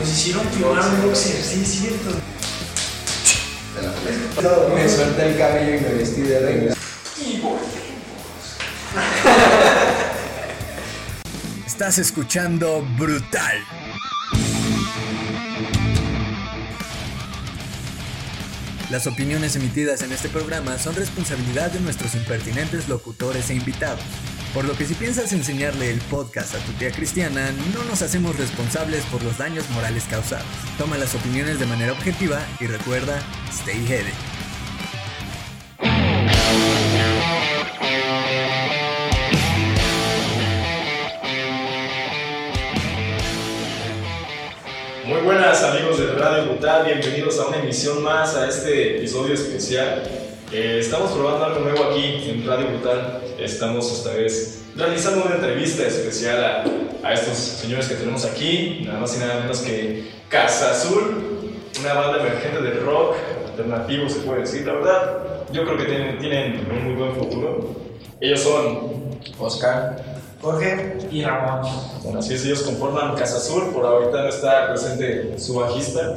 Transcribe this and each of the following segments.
Nos hicieron firmar un boxer, sí, es cierto. Me solté el cabello y me vestí de reina. Estás escuchando Brutal. Las opiniones emitidas en este programa son responsabilidad de nuestros impertinentes locutores e invitados. Por lo que si piensas enseñarle el podcast a tu tía cristiana, no nos hacemos responsables por los daños morales causados. Toma las opiniones de manera objetiva y recuerda, stay headed. Muy buenas amigos de Radio Brutal, bienvenidos a una emisión más a este episodio especial. Eh, estamos probando algo nuevo aquí en Radio Brutal. Estamos esta vez realizando una entrevista especial a, a estos señores que tenemos aquí, nada más y nada menos que Casa Azul, una banda emergente de rock alternativo se puede decir, la verdad. Yo creo que tienen, tienen un muy buen futuro. Ellos son Oscar. Jorge y Ramón. Bueno, así es, ellos conforman Casa Azul. Por ahorita no está presente su bajista,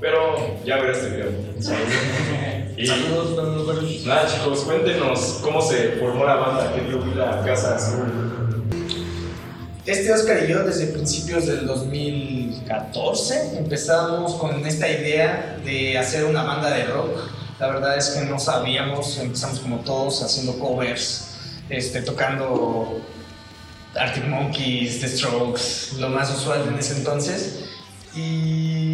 pero ya verá este video. Y nada, chicos, cuéntenos cómo se formó la banda que dio vida a Casa Azul. Este Oscar y yo desde principios del 2014 empezamos con esta idea de hacer una banda de rock. La verdad es que no sabíamos, empezamos como todos haciendo covers, este, tocando Arctic Monkeys, The Strokes, lo más usual en ese entonces. Y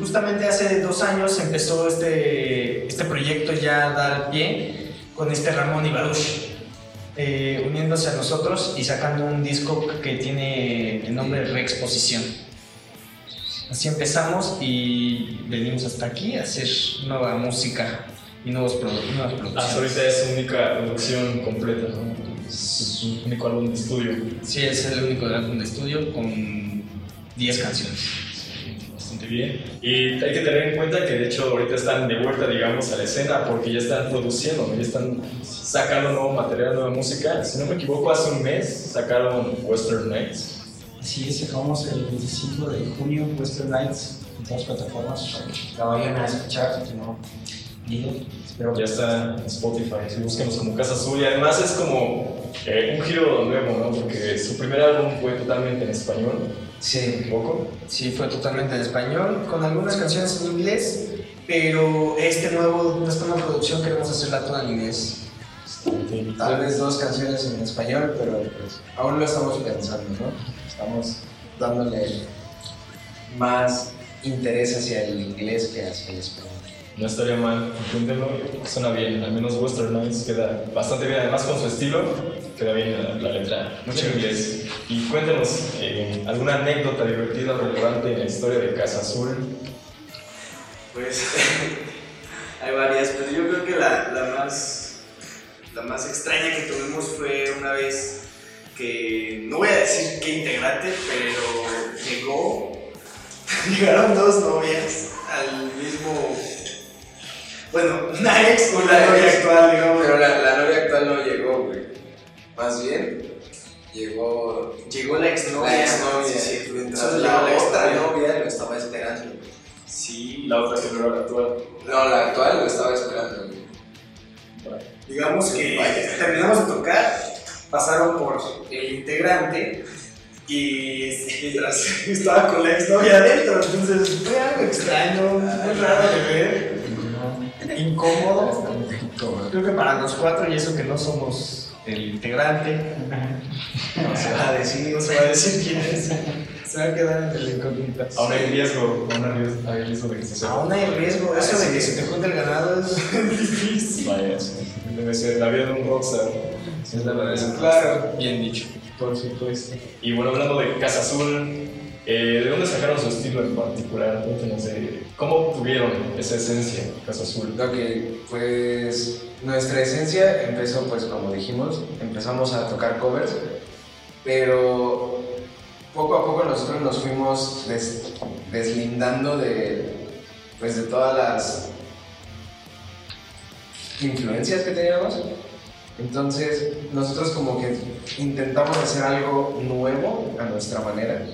justamente hace dos años empezó este, este proyecto ya a dar pie con este Ramón Ibarush, eh, uniéndose a nosotros y sacando un disco que tiene el nombre Reexposición. Así empezamos y venimos hasta aquí a hacer nueva música y nuevos produ- nuevas Hasta producciones. ahorita es su única producción completa, ¿no? Es su único álbum de estudio. Sí, es el único álbum de estudio con 10 canciones. Bastante bien. Y hay que tener en cuenta que de hecho ahorita están de vuelta, digamos, a la escena porque ya están produciendo, ¿no? ya están sacando nuevo material, nueva música. Si no me equivoco, hace un mes sacaron Western Nights. Es, sacamos el 25 de junio Western Nights en todas las plataformas la vayan a escuchar, si no, espero Ya está en Spotify, si búsquenos como Casa Azul y además es como eh, un giro nuevo, ¿no? Porque su primer álbum fue totalmente en español, si no me Sí, sí, fue totalmente en español, con algunas canciones en inglés, pero este nuevo, esta nueva producción queremos hacerla toda en inglés. Tal vez dos canciones en español, pero pues, aún lo estamos pensando, ¿no? Estamos dándole más interés hacia el inglés que hacia el español. No estaría mal, inténtenlo, suena bien, al menos Western Nights queda bastante bien, además con su estilo, queda bien la, la letra, mucho inglés. Y cuéntenos eh, alguna anécdota divertida o relevante en la historia de Casa Azul. Pues hay varias, pero yo creo que la, la más, la más extraña que tuvimos fue una vez que, no voy a decir qué integrante, pero llegó, llegaron dos novias al mismo, bueno, una ex, una Una novia ex. actual, digamos. Pero la, la novia actual no llegó, güey. Más bien, llegó Llegó la exnovia. la exnovia. Sí, sí, mientras Entonces, la la otra novia lo estaba esperando. Sí, La otra que no era la actual. No, la actual lo estaba esperando, güey. Digamos que Vaya. terminamos de tocar, pasaron por el integrante y mientras estaba con la exnovia adentro, entonces fue algo extraño, muy raro de ver, incómodo. Creo que para los cuatro, y eso que no somos el integrante, no se va a decir, no se va a decir quién es, se va a quedar en el incógnito. Aún hay riesgo, aún hay riesgo, hay riesgo de que se sepa. Aún hay riesgo, eso de que se te junte el ganado es difícil. Vaya, sí. debe ser la vida de un rockstar. Es la verdad. Claro. Bien dicho. Por supuesto. Y bueno, hablando de Casa Azul, eh, ¿de dónde sacaron su estilo en particular? Cómo tuvieron esa esencia de Casa Azul. Que, pues, nuestra esencia empezó, pues, como dijimos, empezamos a tocar covers, pero poco a poco nosotros nos fuimos des- deslindando de, pues, de todas las influencias que teníamos. Entonces, nosotros como que intentamos hacer algo nuevo a nuestra manera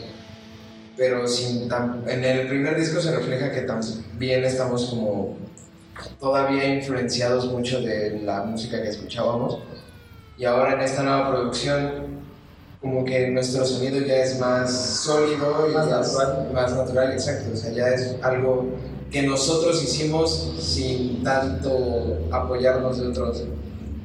pero sin tan- en el primer disco se refleja que también estamos como todavía influenciados mucho de la música que escuchábamos. Y ahora en esta nueva producción como que nuestro sonido ya es más sólido y Más natural, exacto, o sea, ya es algo que nosotros hicimos sin tanto apoyarnos de otros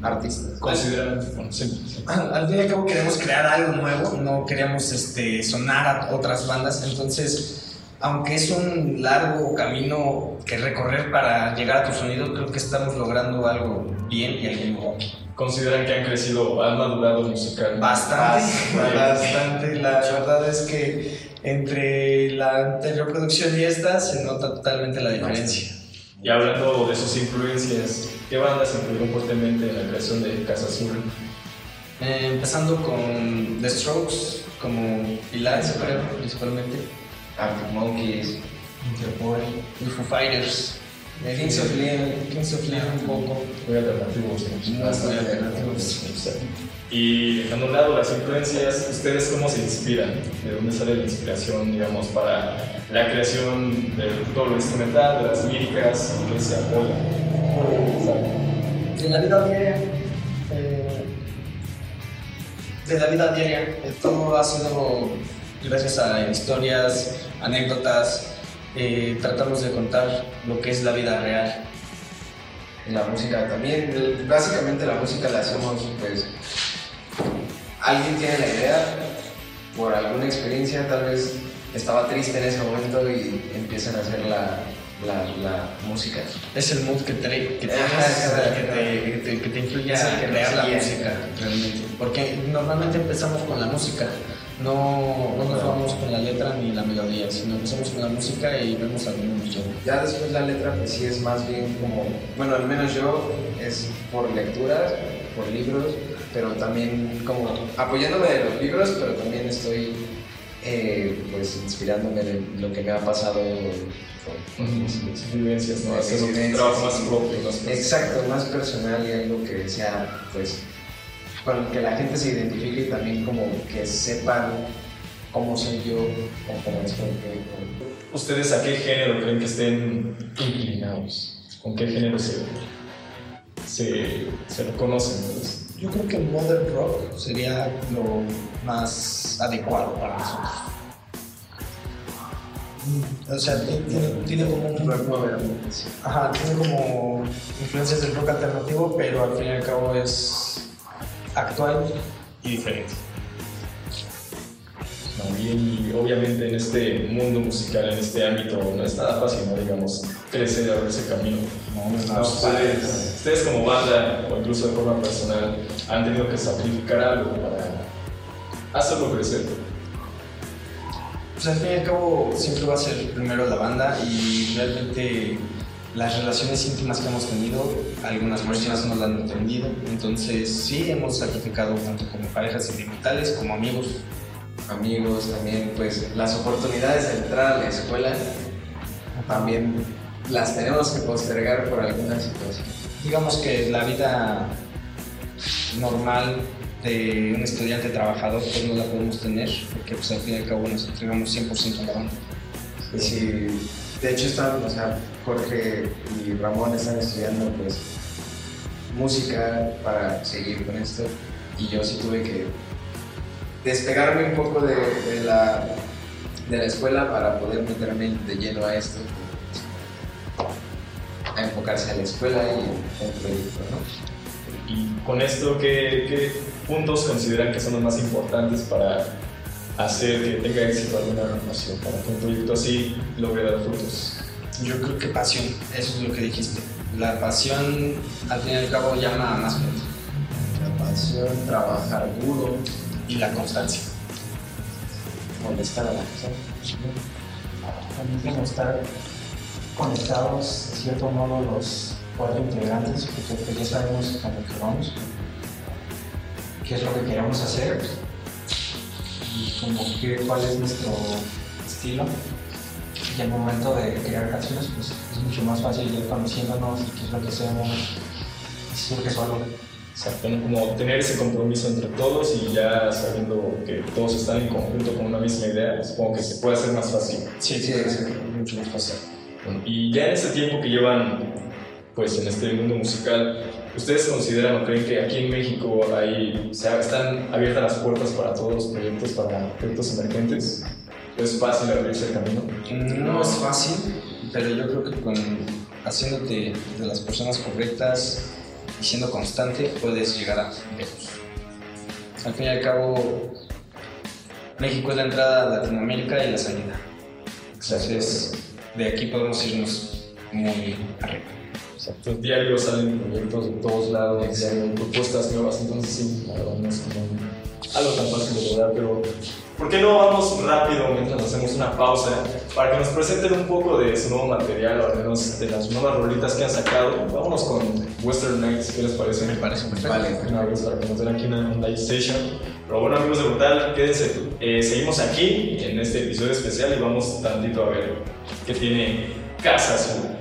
artistas. Consideran, bueno, sí. Al fin y al cabo queremos crear algo nuevo, no queríamos este, sonar a otras bandas, entonces, aunque es un largo camino que recorrer para llegar a tu sonido, creo que estamos logrando algo bien y algo nuevo. consideran que han crecido, han madurado musical. Bastante, Bastante. bastante, la verdad es que entre la anterior producción y esta se nota totalmente la diferencia. Y hablando de sus influencias, ¿qué bandas influyeron fuertemente en la creación de Casa Azul? Eh, empezando con The Strokes como pilar, yo creo, principalmente, Arctic Monkeys, Interpol. y Foo Fighters. Eh, Kings of Leon, Kings of Leon un poco. Muy alternativos. muy alternativos. Y dejando a un lado las influencias, ¿ustedes cómo se inspiran? ¿De dónde sale la inspiración, digamos, para la creación de todo lo instrumental, de las líricas, en qué se apoya? De la vida diaria. eh, de la vida diaria. eh, Todo ha sido gracias a historias, anécdotas. eh, tratamos de contar lo que es la vida real. y la música también. Básicamente la música la hacemos, pues, alguien tiene la idea, por alguna experiencia, tal vez estaba triste en ese momento y empiezan a hacer la, la, la música. Es el mood que te, que te, Ajá, que te, que te- que te influye a crear la música, realmente. Porque normalmente empezamos con la música, no, no nos vamos con la letra ni la melodía, sino empezamos con la música y vemos a dónde nos lleva. Ya después la letra, pues sí es más bien como, bueno, al menos yo es por lecturas, por libros, pero también como apoyándome de los libros, pero también estoy eh, pues inspirándome de lo que me ha pasado. con- Ujú, Sus vivencias, ¿no? Sus Hacer un vivencias, trabajo más propio, más personal. Exacto, más personal y algo que sea, pues, con que la gente se identifique y también como que sepan cómo soy yo o cómo es porque ¿Ustedes a qué género creen que estén inclinados? ¿Con qué género se, se, se reconocen? Yo creo que modern rock sería lo más adecuado para nosotros. Mm, O sea, ti- tiene, tiene como un. Ajá, tiene como influencias del rock alternativo, pero al fin y al cabo es actual y diferente. ¿No? Y obviamente en este mundo musical, en este ámbito, no es nada fácil, ¿no? Digamos, crecer y abrir ese camino. No, ustedes, ustedes como banda, o incluso de forma personal, han tenido que sacrificar algo para hacerlo crecer. Pues al fin y al cabo siempre va a ser primero la banda y realmente las relaciones íntimas que hemos tenido, algunas personas no las han entendido, entonces sí hemos sacrificado tanto como parejas sentimentales como amigos. Amigos, también pues las oportunidades de entrar a la escuela también las tenemos que postergar por alguna situación. Digamos que la vida normal de un estudiante trabajador pues no la podemos tener porque pues al fin y al cabo nos entregamos 100% a la banda. Y si, de hecho están, o sea, Jorge y Ramón están estudiando pues música para seguir con esto y yo sí tuve que despegarme un poco de, de la, de la escuela para poder meterme de lleno a esto, a enfocarse a la escuela y al proyecto, ¿no? Y con esto, ¿qué, qué puntos consideran que son los más importantes para hacer que tenga éxito alguna relación, para que un proyecto así logre dar frutos? Yo creo que pasión, eso es lo que dijiste. La pasión al fin y al cabo llama a más gente La pasión, trabajar duro, y la constancia. molestar a la. También como estar conectados, de cierto modo, los cuatro integrantes, porque pues, ya sabemos a lo que vamos, qué es lo que queremos hacer y como que, cuál es nuestro estilo. Y al momento de crear canciones, pues es mucho más fácil ir conociéndonos y qué es lo que hacemos, y que solo ¿no? como tener ese compromiso entre todos y ya sabiendo que todos están en conjunto con una misma idea, supongo que se puede hacer más fácil. Sí, sí, exacto. mucho más fácil. Bueno, y ya en este tiempo que llevan pues en este mundo musical, ¿ustedes consideran o creen que aquí en México hay, o sea, están abiertas las puertas para todos los proyectos, para proyectos emergentes? ¿Es fácil abrirse el camino? No es fácil, pero yo creo que con haciéndote de las personas correctas y siendo constante puedes llegar a lejos. Al fin y al cabo, México es la entrada a Latinoamérica y la salida. Entonces, de aquí podemos irnos muy arriba. Exacto. Diario salen proyectos de todos lados, diario hay propuestas nuevas, entonces sí, la verdad no es como algo tan fácil de lograr, pero ¿por qué no vamos rápido mientras hacemos una pausa para que nos presenten un poco de su nuevo material, o al menos de las nuevas rolitas que han sacado? Vámonos con Western Nights, ¿qué les parece? Me parece perfecto. Vale. Una vez para que nos den aquí una, un live station. Pero bueno, amigos de Brutal, quédense. Eh, seguimos aquí en este episodio especial y vamos tantito a ver qué tiene Casa Azul.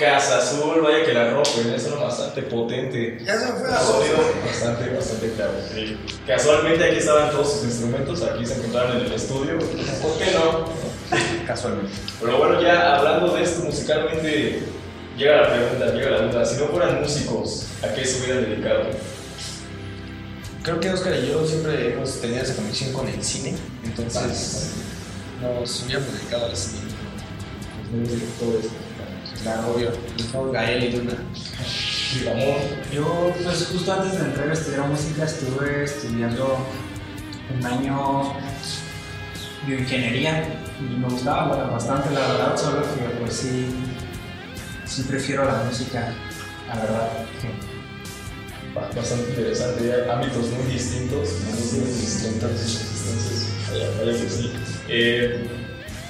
Casa Azul, vaya que la rompen, es uno bastante potente. Ya se me fue la Sonido bastante, bastante claro. Sí. Casualmente aquí estaban todos sus instrumentos, aquí se encontraron en el estudio, ¿por qué no? Casualmente. Pero bueno, ya hablando de esto musicalmente, llega la pregunta, llega la duda, si no fueran músicos, ¿a qué se hubieran dedicado? Creo que Oscar y yo siempre hemos tenido esa conexión con el cine, entonces nos hubiéramos dedicado al cine. Claro, obvio. No, Gael y Luna. Yo, pues justo antes de entrar a estudiar música, estuve estudiando un año bioingeniería y me gustaba bueno, bastante, la verdad, solo que pues sí, sí prefiero la música, la verdad. ba- bastante interesante, ya ámbitos muy distintos, muy distintos, entonces, vaya que sí. Eh,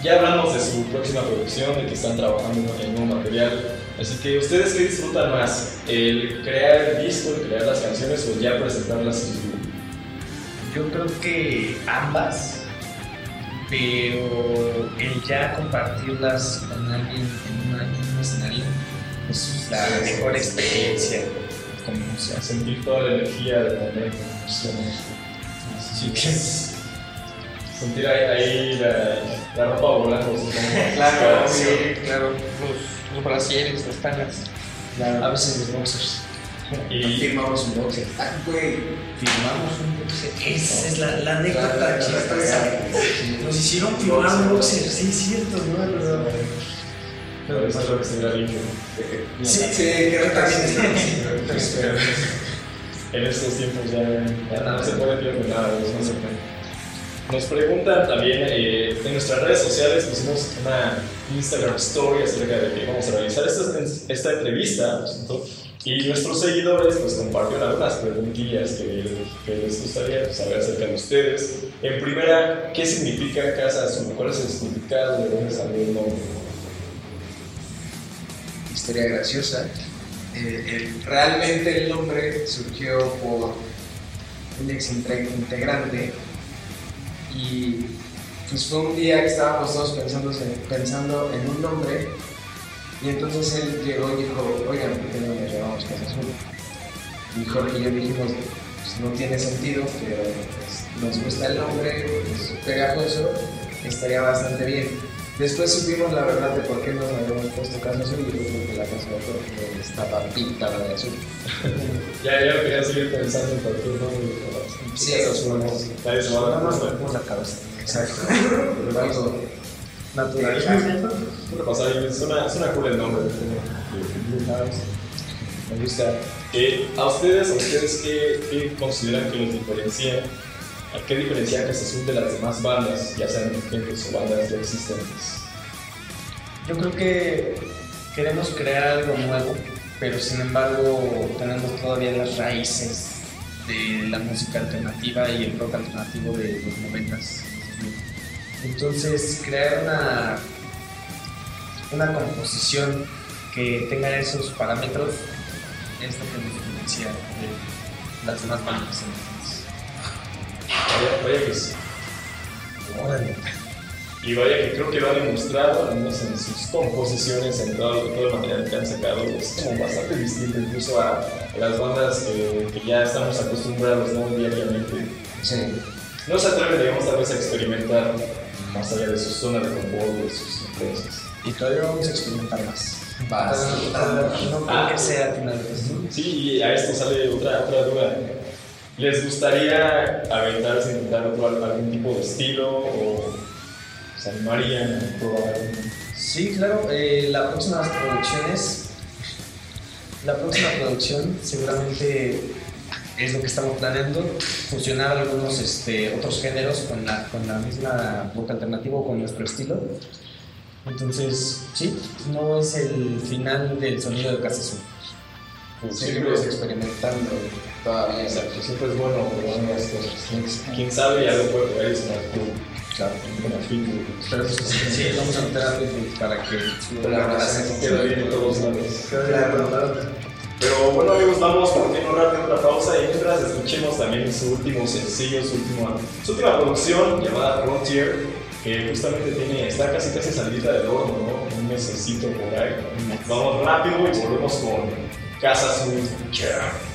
ya hablamos de su próxima producción, de que están trabajando en nuevo material, así que ustedes qué disfrutan más, el crear el disco, el crear las canciones o ya presentarlas en vivo? Yo creo que ambas, pero el ya compartirlas con alguien en, una- en un escenario es la Sí, mejor sí. experiencia. Como se hace. sentir toda la energía del momento. Así que sentir ahí, ahí la, la ropa volando. Claro, Sí. claro. Los, los brasieres, las tangas. A veces los boxers. Y Firmamos un boxer. Ah, güey. Firmamos un boxer. Esa es la, la anécdota Claro, chistosa. Nos hicieron firmar un boxer, sí, es cierto, ¿no? Es verdad. pero eso es lo que se mira limpio. Sí, Sí, creo que también. también. En estos tiempos ya, ya no se puede perder nada, no se puede. Nos preguntan también eh, en nuestras redes sociales, pusimos una Instagram story acerca de que vamos a realizar esta, entrevista, y nuestros seguidores pues compartieron algunas preguntillas que, les gustaría saber acerca de ustedes. En primera, ¿qué significa Casa Azul? ¿Cuál es el significado? ¿De dónde salió el nombre? historia graciosa. Eh, realmente el nombre surgió por un ex integrante y pues fue un día que estábamos todos pensando, pensando en un nombre y entonces él llegó y dijo, oigan, ¿por qué no le llamamos Casa Azul? Y Jorge y yo dijimos, pues no tiene sentido, pero pues, nos gusta el nombre, es pegajoso, estaría bastante bien. Después supimos la verdad de por qué nos habíamos puesto Casa Azul y fue porque la casa de Jorge estaba pintada de azul. Ya, ya lo quería seguir pensando en cualquier nombre. pero Sí, Casa Azul, ¿no? Nadie se va a dar cuenta. la cabeza. Exacto. Pero algo Natural. Puede pasar, y suena, suena cool el nombre. Me gusta. Eh, ¿A ustedes, a ustedes qué, qué consideran que los diferencia? ¿A qué diferencia Casa de las demás bandas, ya sean emergentes o bandas ya existentes? Yo creo que queremos crear algo nuevo, pero sin embargo tenemos todavía las raíces de la música alternativa y el rock alternativo de los noventas. Entonces crear una, una composición que tenga esos parámetros es lo que nos diferencia de las demás bandas. Vaya, que sí. Y vaya que creo que lo han demostrado, al menos en sus composiciones, en todo, todo el material que han sacado, es como bastante distinto incluso a las bandas que, que ya estamos acostumbrados ¿no? diariamente. Sí. No se atreven, digamos, tal vez a experimentar más allá de su zona de confort, de sus influencias. Y todavía vamos a experimentar más. Bastante. No creo que sea final de Sí, y a esto sale otra, otra duda. ¿Les gustaría aventarse, intentar otro, algún tipo de estilo o se animarían a probar? Sí, claro. eh, la próxima producciones, la próxima producción seguramente es lo que estamos planeando, fusionar algunos este, otros géneros con la, con la misma rock alternativo, con nuestro estilo. Entonces, sí, no es el final del sonido de Casa Azul. Seguimos experimentando todavía. Exacto, siempre es bueno probar nuevas cosas. Quién sabe, ya lo puede ahí sonar cool. Claro. La. Pero pues, sí, vamos a meter a para que Colaboración. Queda bien en todos lados. Claro. Pero bueno amigos, vamos por un rápido otra pausa y mientras escuchemos también su último sencillo, su última, su última producción llamada Frontier, que justamente tiene, está casi casi salida del horno, ¿no? Un mesecito por ahí. Vamos rápido y volvemos con Casa Azul. Let's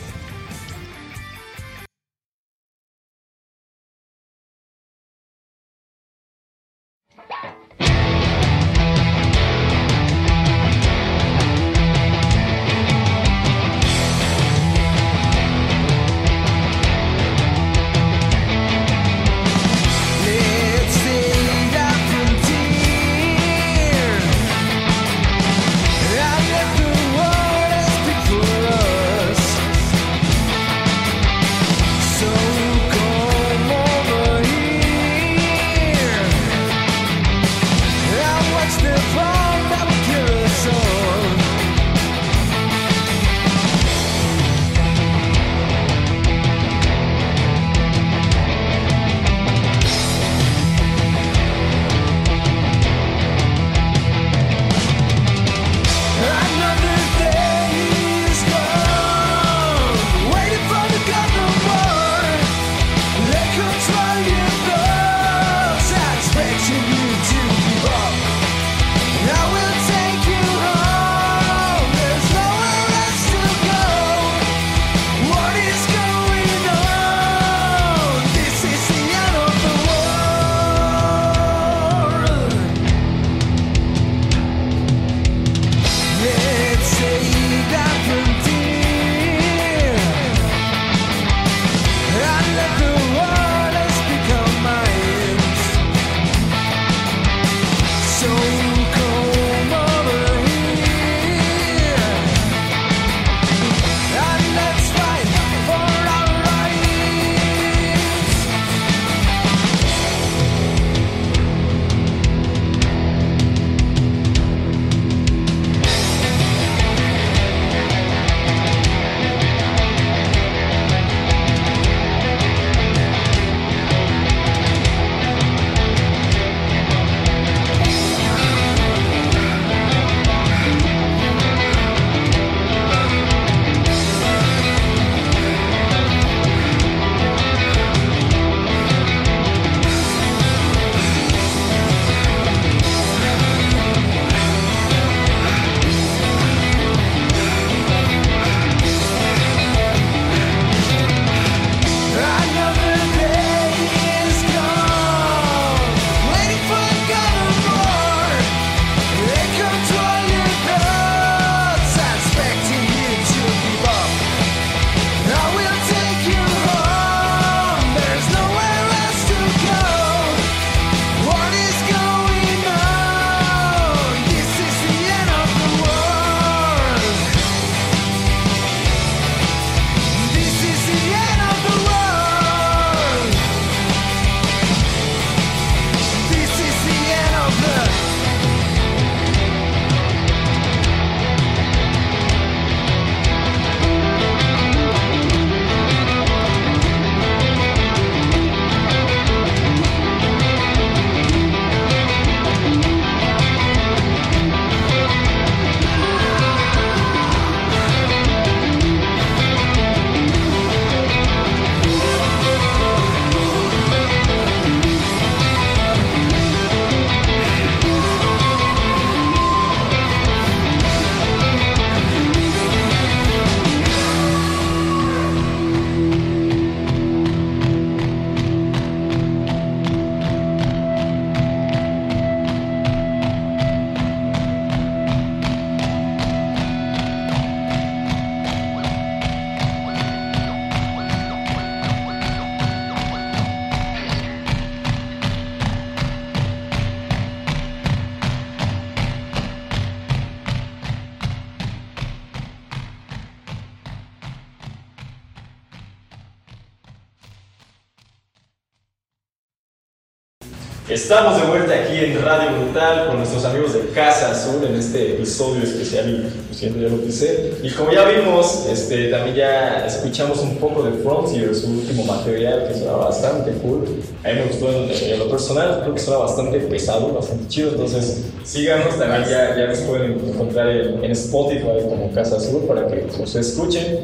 Estamos de vuelta aquí en Radio Brutal con nuestros amigos de Casa Azul en este episodio especial y ya lo pisé. Y como ya vimos, este, también ya escuchamos un poco de Frontier, su último material que suena bastante cool. A mí me gustó en, en lo personal, creo que suena bastante pesado, bastante chido. Entonces síganos, también ya, ya nos pueden encontrar en, en Spotify como Casa Azul para que los escuchen.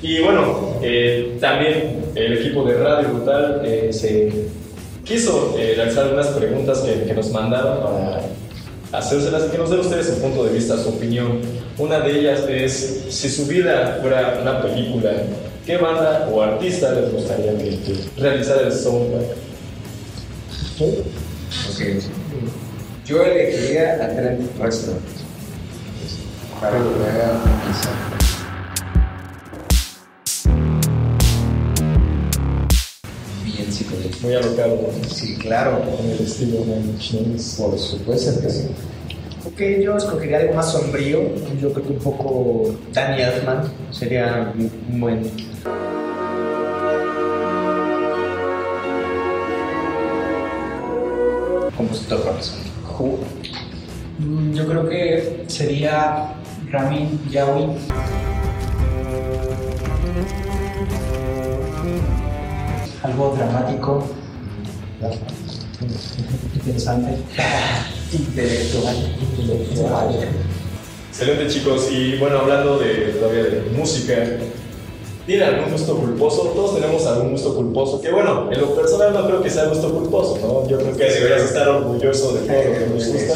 Y bueno, eh, también el equipo de Radio Brutal eh, se quiso eh, realizar algunas preguntas que, nos mandaron para hacérselas y que nos den ustedes su punto de vista, su opinión. Una de ellas es, si su vida fuera una película, ¿qué banda o artista les gustaría que, realizara el soundtrack? Ok. Yo elegiría a Trent Reznor. Para que me haga. Muy alocado ¿no? Sí, claro. en el estilo de James. Por supuesto que sí. Ok, yo escogería algo más sombrío. Yo creo que un poco Danny Elfman sería un buen. compositor profesional. Mm, Yo creo que sería Ramin Yawi. Algo dramático, interesante, intelectual, intelectual. Excelente chicos, y bueno, hablando de, todavía de música, ¿tienen algún gusto culposo? Todos tenemos algún gusto culposo, que bueno, en lo personal no creo que sea gusto culposo, ¿no? Yo creo que deberías estar orgulloso de todo lo que nos gusta.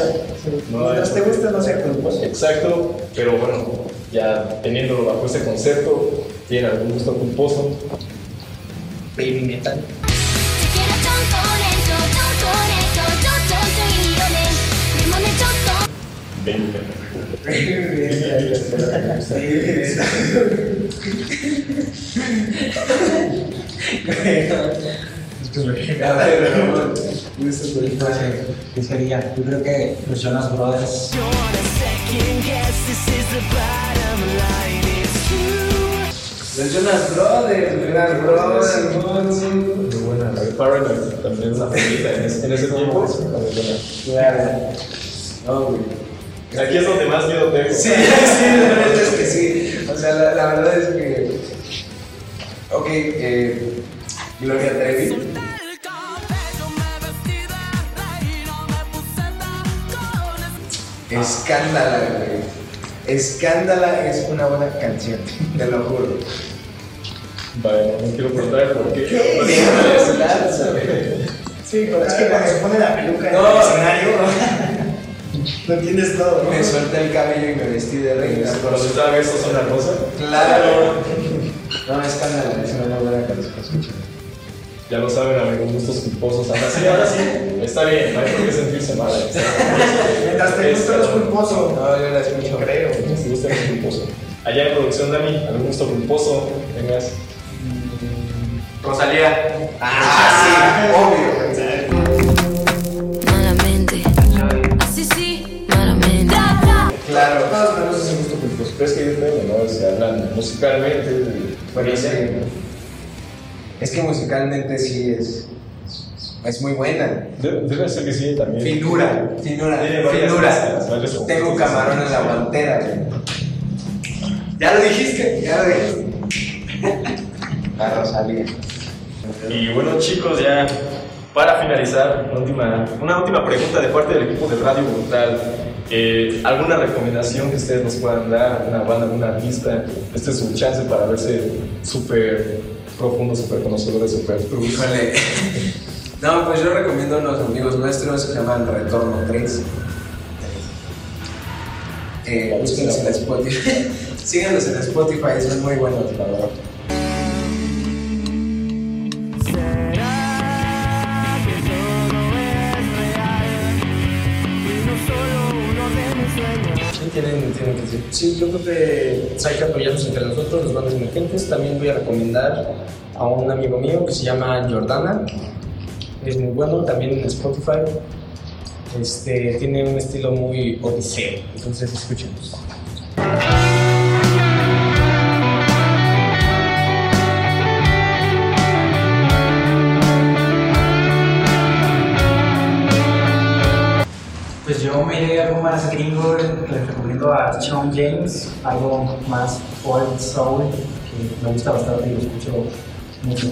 No Mientras te gusta, no sea culposo. Exacto, pero bueno, ya teniéndolo bajo ese concepto, ¿tienen algún gusto culposo? baby metal. ¿Qué sería? Yo creo que los Jonas Brothers. Jonas Brothers, Jonas Brothers. Muy buena, la de Paranoid también es una favorita en ese, en ese tiempo. Claro. No, güey. Aquí es donde más miedo tengo. Sí, sí, la verdad es que sí. O sea, la, la verdad es que. Ok, eh, Gloria Trevi. Escándala, güey. Escándala es una buena canción, te lo juro. Vale, no quiero preguntar el por qué. Dios, lanza, Sí, pero es que cuando se pone la peluca No. en el escenario, no entiendes todo. ¿no? Me suelta el cabello y me vestí de reina. Cuando se estaba besos son la rosa. Claro. No, Escándala es una buena canción. escúchala. Ya lo saben, amigos, gustos culposos. Ahora sí, ahora sí. Está bien, no hay por qué sentirse mal. Mientras te gusta los culposos. No, yo la escucho. Creo. Si gusta el culposo. Allá en producción, Dani, algún gusto culposo, vengas. Rosalía. Ah, sí, obvio. malamente así sí malamente Claro. Todos tenemos ese gusto culposo. Pero es que depende, ¿no? Si hablan musicalmente, Bueno, bueno, sí. Es que musicalmente sí es. Es muy buena. Debe, ser que sí, también. Finura, finura, finura. Tengo camarón en la guantera, güey. Ya lo dijiste, ya lo dijiste. La Rosalía. Y bueno chicos, ya para finalizar, una última, una última pregunta de parte del equipo de Radio Brutal. Eh, ¿Alguna recomendación que ustedes nos puedan dar? ¿Alguna banda, alguna artista? Este es su chance para verse súper profundo, súper conocedores, súper. Híjole. No, pues yo recomiendo a unos amigos nuestros que se llaman Retorno 3. Eh, en Spotify. Síganos en Spotify, son muy buenos, la verdad. Sí, yo creo que hay que apoyarnos entre nosotros, los bandas emergentes. También voy a recomendar a un amigo mío que se llama Jordana. Es muy bueno, también en Spotify. Este, tiene un estilo muy odiseo, entonces escúchenos. gringo, les recomiendo a Sean James, algo más old soul, que me gusta bastante y lo escucho mucho.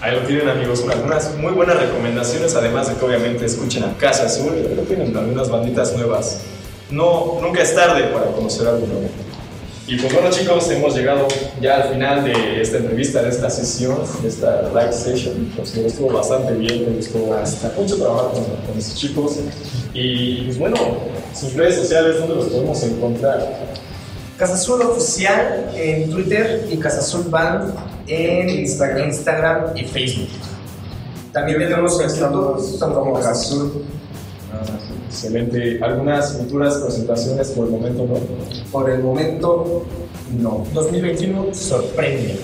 Ahí lo tienen amigos, con algunas muy buenas recomendaciones, además de que obviamente escuchen a Casa Azul, pero tienen algunas banditas nuevas. No, nunca es tarde para conocer algo nuevo. Y pues bueno chicos, hemos llegado ya al final de esta entrevista, de esta sesión, de esta live session. Pues me estuvo bastante bien, me gustó hasta mucho trabajo con, con estos chicos. Y pues bueno, sus redes sociales, ¿dónde los podemos encontrar? Casa Azul Oficial en Twitter y Casa Azul Band en Instagram, Instagram y Facebook. También tenemos el YouTube como Casa Azul. Excelente. ¿Algunas futuras presentaciones por el momento no? Por el momento, no. 2021 sorprende.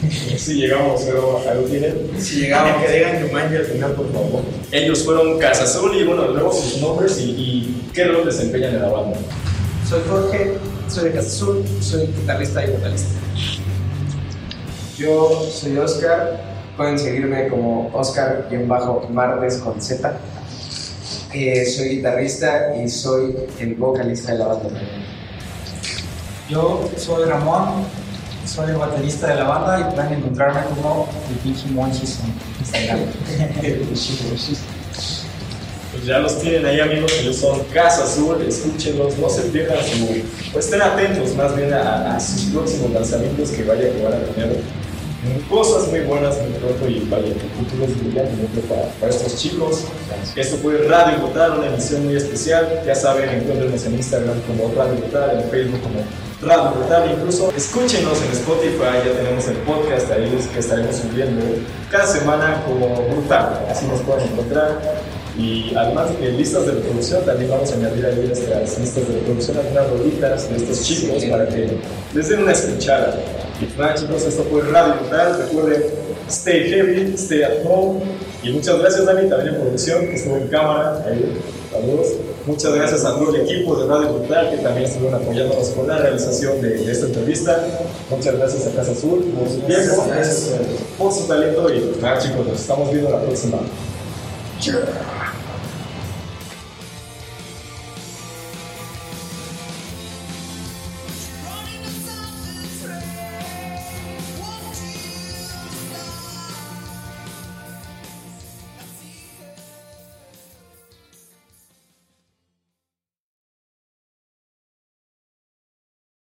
Sí, llegamos, pero lo tienen. Si llegamos, que digan Yumanji al final, por favor. Ellos fueron Casa Azul y bueno, luego sus nombres y, y qué rol desempeñan en la banda. Soy Jorge, soy de Casa Azul, soy guitarrista y vocalista. Yo soy Oscar, pueden seguirme como Oscar-Martes con Z. Eh, soy guitarrista y soy el vocalista de la banda. Yo soy Ramón, soy el baterista de la banda y pueden encontrarme como el Pinky Monchis en Instagram. Pues ya los tienen ahí amigos, ellos son Casa Azul, escúchenlos, no se pierdan su... Pues estén atentos más bien a, a sus próximos lanzamientos que vaya que van a tener. Cosas muy buenas muy pronto y vaya, que futuro para, estos chicos. Esto fue Radio Votar, una emisión muy especial. Ya saben, encuéntrenos en Instagram como Radio Votar, en Facebook como Radio Votar, incluso escúchenos en Spotify, ya tenemos el podcast ahí que estaremos subiendo cada semana como Brutal, así nos pueden encontrar. Y además de listas de reproducción, también vamos a añadir ahí nuestras listas de reproducción, algunas rolitas de estos chicos para que les den una escuchada. Y nada chicos, esto fue Radio Brutal. Recuerden, stay heavy, stay at home. Y muchas gracias Dani, también en producción, que estuvo en cámara. Ahí, saludos. Muchas gracias a todo el equipo de Radio Brutal que también estuvieron apoyándonos con la realización de, esta entrevista. Muchas gracias a Casa Azul por su tiempo, por su talento y nada chicos, nos estamos viendo la próxima.